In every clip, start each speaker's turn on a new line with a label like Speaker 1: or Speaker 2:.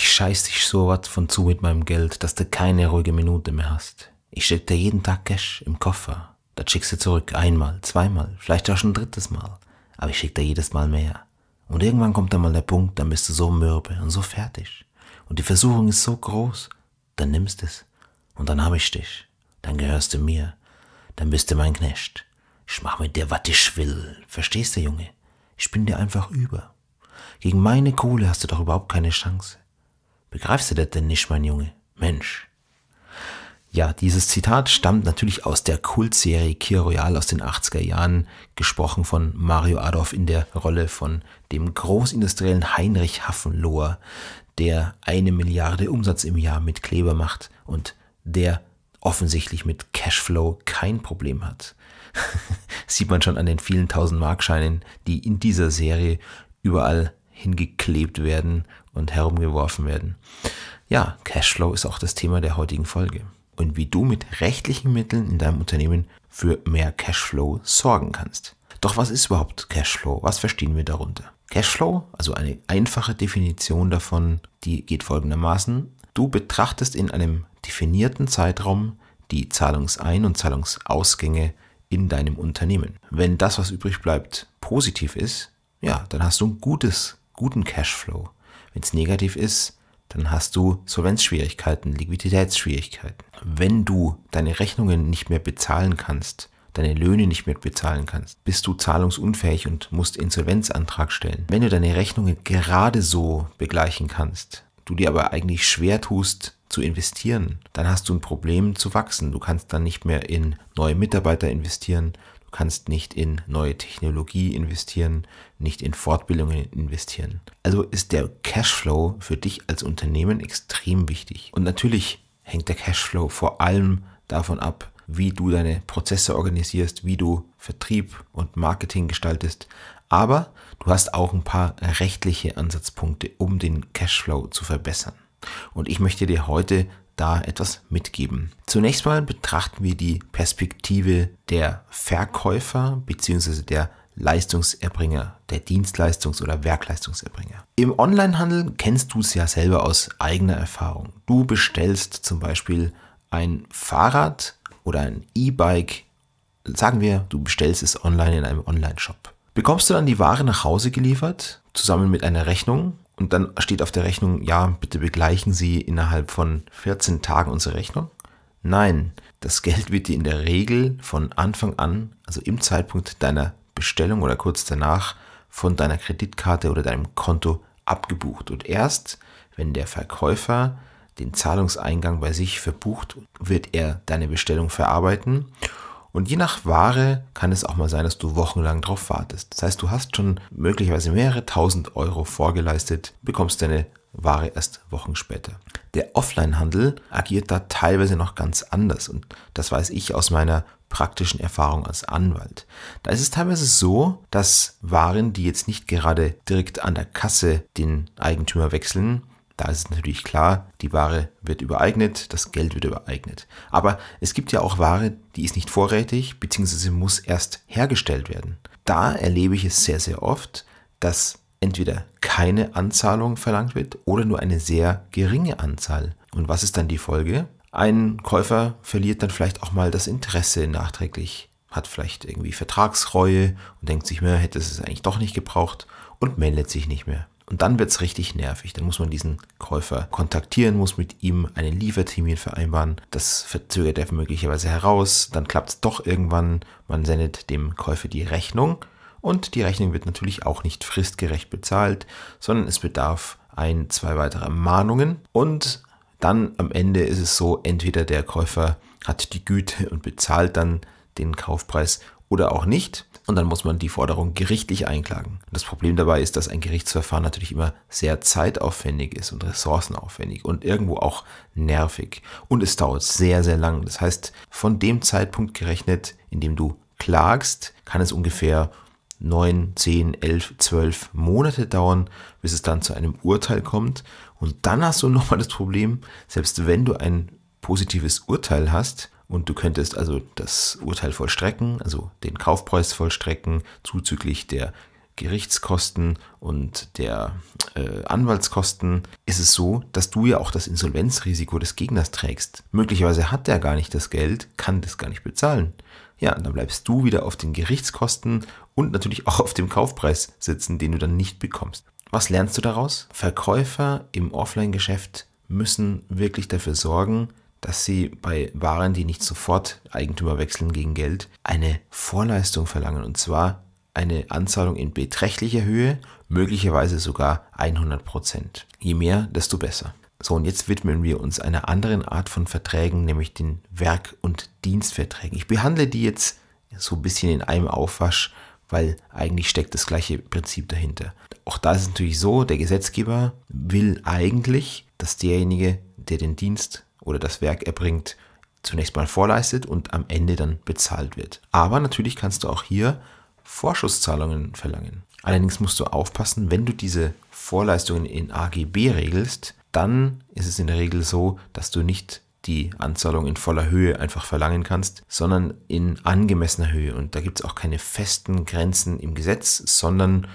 Speaker 1: Ich scheiß dich so was von zu mit meinem Geld, dass du keine ruhige Minute mehr hast. Ich schick dir jeden Tag Cash im Koffer. Das schickst du zurück einmal, zweimal, vielleicht auch schon ein drittes Mal. Aber ich schick dir jedes Mal mehr. Und irgendwann kommt dann mal der Punkt, dann bist du so mürbe und so fertig. Und die Versuchung ist so groß, dann nimmst es. Und dann hab ich dich. Dann gehörst du mir. Dann bist du mein Knecht. Ich mach mit dir, was ich will. Verstehst du, Junge? Ich bin dir einfach über. Gegen meine Kohle hast du doch überhaupt keine Chance. Begreifst du das denn nicht, mein Junge? Mensch. Ja, dieses Zitat stammt natürlich aus der Kultserie Kir Royal aus den 80er Jahren, gesprochen von Mario Adolf in der Rolle von dem großindustriellen Heinrich Hafenlohr, der eine Milliarde Umsatz im Jahr mit Kleber macht und der offensichtlich mit Cashflow kein Problem hat. Sieht man schon an den vielen tausend Markscheinen, die in dieser Serie überall hingeklebt werden und herumgeworfen werden. Ja, Cashflow ist auch das Thema der heutigen Folge und wie du mit rechtlichen Mitteln in deinem Unternehmen für mehr Cashflow sorgen kannst. Doch was ist überhaupt Cashflow? Was verstehen wir darunter? Cashflow, also eine einfache Definition davon, die geht folgendermaßen. Du betrachtest in einem definierten Zeitraum die Zahlungsein- und Zahlungsausgänge in deinem Unternehmen. Wenn das, was übrig bleibt, positiv ist, ja, dann hast du ein gutes, guten Cashflow. Wenn es negativ ist, dann hast du Solvenzschwierigkeiten, Liquiditätsschwierigkeiten. Wenn du deine Rechnungen nicht mehr bezahlen kannst, deine Löhne nicht mehr bezahlen kannst, bist du zahlungsunfähig und musst Insolvenzantrag stellen. Wenn du deine Rechnungen gerade so begleichen kannst, du dir aber eigentlich schwer tust zu investieren, dann hast du ein Problem zu wachsen. Du kannst dann nicht mehr in neue Mitarbeiter investieren, Du kannst nicht in neue Technologie investieren, nicht in Fortbildungen investieren. Also ist der Cashflow für dich als Unternehmen extrem wichtig. Und natürlich hängt der Cashflow vor allem davon ab, wie du deine Prozesse organisierst, wie du Vertrieb und Marketing gestaltest. Aber du hast auch ein paar rechtliche Ansatzpunkte, um den Cashflow zu verbessern. Und ich möchte dir heute da etwas mitgeben. Zunächst mal betrachten wir die Perspektive der Verkäufer bzw. der Leistungserbringer, der Dienstleistungs- oder Werkleistungserbringer. Im Onlinehandel kennst du es ja selber aus eigener Erfahrung. Du bestellst zum Beispiel ein Fahrrad oder ein E-Bike. Sagen wir, du bestellst es online in einem Online-Shop. Bekommst du dann die Ware nach Hause geliefert, zusammen mit einer Rechnung und dann steht auf der Rechnung, ja, bitte begleichen Sie innerhalb von 14 Tagen unsere Rechnung. Nein, das Geld wird dir in der Regel von Anfang an, also im Zeitpunkt deiner Bestellung oder kurz danach, von deiner Kreditkarte oder deinem Konto abgebucht. Und erst, wenn der Verkäufer den Zahlungseingang bei sich verbucht, wird er deine Bestellung verarbeiten und je nach Ware kann es auch mal sein, dass du wochenlang drauf wartest. Das heißt, du hast schon möglicherweise mehrere tausend Euro vorgeleistet, bekommst deine Ware erst Wochen später. Der Offline-Handel agiert da teilweise noch ganz anders und das weiß ich aus meiner praktischen Erfahrung als Anwalt. Da ist es teilweise so, dass Waren, die jetzt nicht gerade direkt an der Kasse den Eigentümer wechseln, da ist es natürlich klar, die Ware wird übereignet, das Geld wird übereignet. Aber es gibt ja auch Ware, die ist nicht vorrätig, beziehungsweise muss erst hergestellt werden. Da erlebe ich es sehr, sehr oft, dass entweder keine Anzahlung verlangt wird oder nur eine sehr geringe Anzahl. Und was ist dann die Folge? Ein Käufer verliert dann vielleicht auch mal das Interesse nachträglich, hat vielleicht irgendwie Vertragsreue und denkt sich, mehr hätte es eigentlich doch nicht gebraucht und meldet sich nicht mehr. Und dann wird's richtig nervig. Dann muss man diesen Käufer kontaktieren, muss mit ihm einen Liefertermin vereinbaren. Das verzögert er möglicherweise heraus. Dann klappt's doch irgendwann. Man sendet dem Käufer die Rechnung. Und die Rechnung wird natürlich auch nicht fristgerecht bezahlt, sondern es bedarf ein, zwei weitere Mahnungen. Und dann am Ende ist es so, entweder der Käufer hat die Güte und bezahlt dann den Kaufpreis oder auch nicht. Und dann muss man die Forderung gerichtlich einklagen. Das Problem dabei ist, dass ein Gerichtsverfahren natürlich immer sehr zeitaufwendig ist und ressourcenaufwendig und irgendwo auch nervig. Und es dauert sehr, sehr lang. Das heißt, von dem Zeitpunkt gerechnet, in dem du klagst, kann es ungefähr 9, 10, 11, 12 Monate dauern, bis es dann zu einem Urteil kommt. Und dann hast du nochmal das Problem, selbst wenn du ein positives Urteil hast, und du könntest also das Urteil vollstrecken, also den Kaufpreis vollstrecken, zuzüglich der Gerichtskosten und der äh, Anwaltskosten ist es so, dass du ja auch das Insolvenzrisiko des Gegners trägst. Möglicherweise hat der gar nicht das Geld, kann das gar nicht bezahlen. Ja, dann bleibst du wieder auf den Gerichtskosten und natürlich auch auf dem Kaufpreis sitzen, den du dann nicht bekommst. Was lernst du daraus? Verkäufer im Offline-Geschäft müssen wirklich dafür sorgen, dass sie bei Waren, die nicht sofort Eigentümer wechseln gegen Geld, eine Vorleistung verlangen. Und zwar eine Anzahlung in beträchtlicher Höhe, möglicherweise sogar 100 Prozent. Je mehr, desto besser. So, und jetzt widmen wir uns einer anderen Art von Verträgen, nämlich den Werk- und Dienstverträgen. Ich behandle die jetzt so ein bisschen in einem Aufwasch, weil eigentlich steckt das gleiche Prinzip dahinter. Auch da ist es natürlich so, der Gesetzgeber will eigentlich, dass derjenige, der den Dienst oder das Werk erbringt, zunächst mal vorleistet und am Ende dann bezahlt wird. Aber natürlich kannst du auch hier Vorschusszahlungen verlangen. Allerdings musst du aufpassen, wenn du diese Vorleistungen in AGB regelst, dann ist es in der Regel so, dass du nicht die Anzahlung in voller Höhe einfach verlangen kannst, sondern in angemessener Höhe. Und da gibt es auch keine festen Grenzen im Gesetz, sondern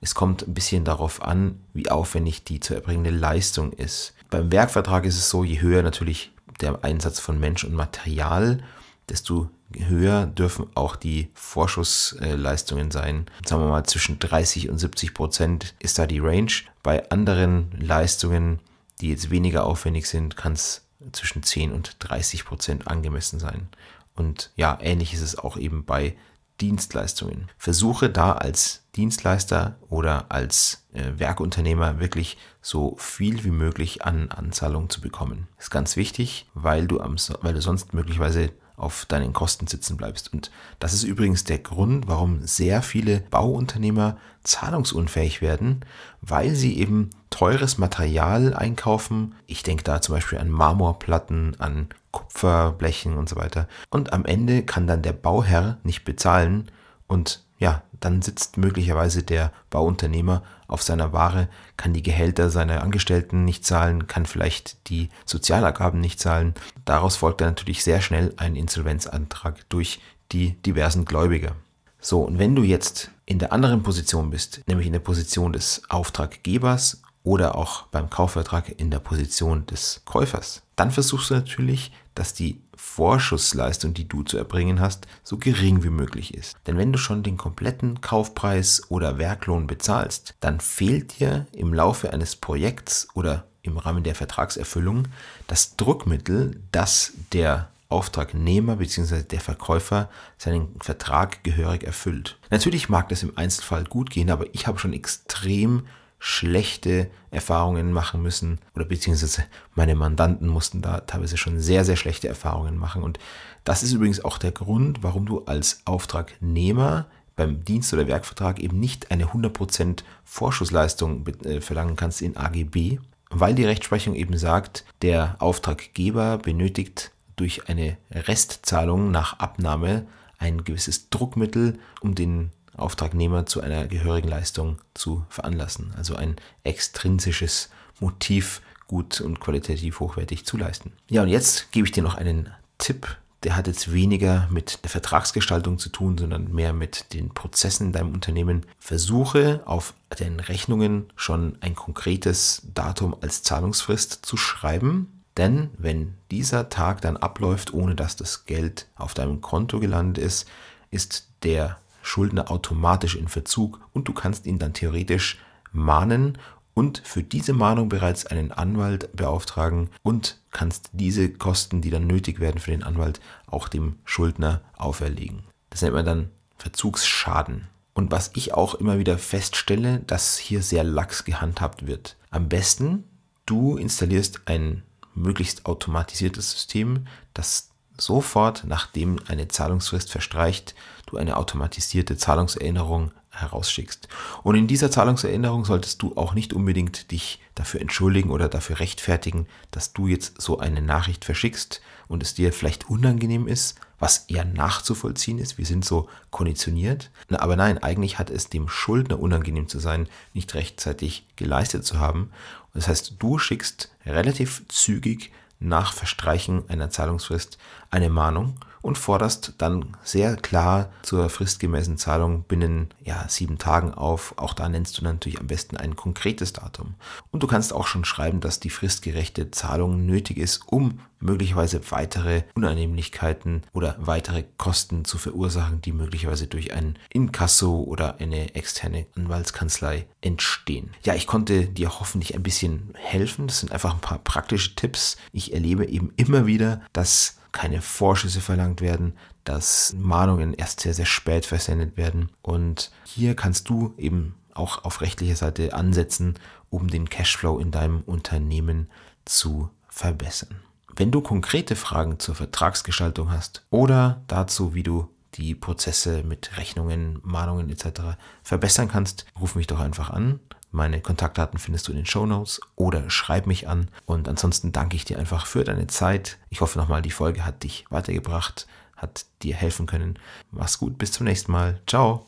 Speaker 1: es kommt ein bisschen darauf an, wie aufwendig die zu erbringende Leistung ist. Beim Werkvertrag ist es so, je höher natürlich der Einsatz von Mensch und Material, desto höher dürfen auch die Vorschussleistungen sein. Sagen wir mal zwischen 30 und 70 Prozent ist da die Range. Bei anderen Leistungen, die jetzt weniger aufwendig sind, kann es zwischen 10 und 30 Prozent angemessen sein. Und ja, ähnlich ist es auch eben bei Dienstleistungen. Versuche da als Dienstleister oder als äh, Werkunternehmer wirklich so viel wie möglich an Anzahlungen zu bekommen. ist ganz wichtig, weil du, am, weil du sonst möglicherweise auf deinen Kosten sitzen bleibst. Und das ist übrigens der Grund, warum sehr viele Bauunternehmer zahlungsunfähig werden, weil sie eben teures Material einkaufen. Ich denke da zum Beispiel an Marmorplatten, an Kupferblechen und so weiter. Und am Ende kann dann der Bauherr nicht bezahlen und ja, dann sitzt möglicherweise der Bauunternehmer auf seiner Ware, kann die Gehälter seiner Angestellten nicht zahlen, kann vielleicht die Sozialabgaben nicht zahlen. Daraus folgt dann natürlich sehr schnell ein Insolvenzantrag durch die diversen Gläubiger. So, und wenn du jetzt in der anderen Position bist, nämlich in der Position des Auftraggebers oder auch beim Kaufvertrag in der Position des Käufers, dann versuchst du natürlich, dass die Vorschussleistung, die du zu erbringen hast, so gering wie möglich ist. Denn wenn du schon den kompletten Kaufpreis oder Werklohn bezahlst, dann fehlt dir im Laufe eines Projekts oder im Rahmen der Vertragserfüllung das Druckmittel, das der Auftragnehmer bzw. der Verkäufer seinen Vertrag gehörig erfüllt. Natürlich mag das im Einzelfall gut gehen, aber ich habe schon extrem schlechte Erfahrungen machen müssen oder beziehungsweise meine Mandanten mussten da teilweise schon sehr, sehr schlechte Erfahrungen machen. Und das ist übrigens auch der Grund, warum du als Auftragnehmer beim Dienst- oder Werkvertrag eben nicht eine 100% Vorschussleistung äh, verlangen kannst in AGB, weil die Rechtsprechung eben sagt, der Auftraggeber benötigt durch eine Restzahlung nach Abnahme ein gewisses Druckmittel, um den Auftragnehmer zu einer gehörigen Leistung zu veranlassen. Also ein extrinsisches Motiv, gut und qualitativ hochwertig zu leisten. Ja, und jetzt gebe ich dir noch einen Tipp. Der hat jetzt weniger mit der Vertragsgestaltung zu tun, sondern mehr mit den Prozessen in deinem Unternehmen. Versuche auf den Rechnungen schon ein konkretes Datum als Zahlungsfrist zu schreiben. Denn wenn dieser Tag dann abläuft, ohne dass das Geld auf deinem Konto gelandet ist, ist der Schuldner automatisch in Verzug und du kannst ihn dann theoretisch mahnen und für diese Mahnung bereits einen Anwalt beauftragen und kannst diese Kosten, die dann nötig werden für den Anwalt, auch dem Schuldner auferlegen. Das nennt man dann Verzugsschaden. Und was ich auch immer wieder feststelle, dass hier sehr lax gehandhabt wird. Am besten, du installierst ein möglichst automatisiertes System, das sofort, nachdem eine Zahlungsfrist verstreicht, du eine automatisierte Zahlungserinnerung herausschickst. Und in dieser Zahlungserinnerung solltest du auch nicht unbedingt dich dafür entschuldigen oder dafür rechtfertigen, dass du jetzt so eine Nachricht verschickst und es dir vielleicht unangenehm ist, was eher nachzuvollziehen ist. Wir sind so konditioniert. Aber nein, eigentlich hat es dem Schuldner unangenehm zu sein, nicht rechtzeitig geleistet zu haben. Das heißt, du schickst relativ zügig nach Verstreichen einer Zahlungsfrist eine Mahnung und forderst dann sehr klar zur fristgemäßen Zahlung binnen ja, sieben Tagen auf. Auch da nennst du natürlich am besten ein konkretes Datum. Und du kannst auch schon schreiben, dass die fristgerechte Zahlung nötig ist, um möglicherweise weitere Unannehmlichkeiten oder weitere Kosten zu verursachen, die möglicherweise durch ein Inkasso oder eine externe Anwaltskanzlei entstehen. Ja, ich konnte dir hoffentlich ein bisschen helfen. Das sind einfach ein paar praktische Tipps. Ich erlebe eben immer wieder, dass keine Vorschüsse verlangt werden, dass Mahnungen erst sehr, sehr spät versendet werden. Und hier kannst du eben auch auf rechtlicher Seite ansetzen, um den Cashflow in deinem Unternehmen zu verbessern. Wenn du konkrete Fragen zur Vertragsgestaltung hast oder dazu, wie du die Prozesse mit Rechnungen, Mahnungen etc. verbessern kannst, ruf mich doch einfach an. Meine Kontaktdaten findest du in den Show Notes oder schreib mich an. Und ansonsten danke ich dir einfach für deine Zeit. Ich hoffe nochmal, die Folge hat dich weitergebracht, hat dir helfen können. Mach's gut, bis zum nächsten Mal. Ciao.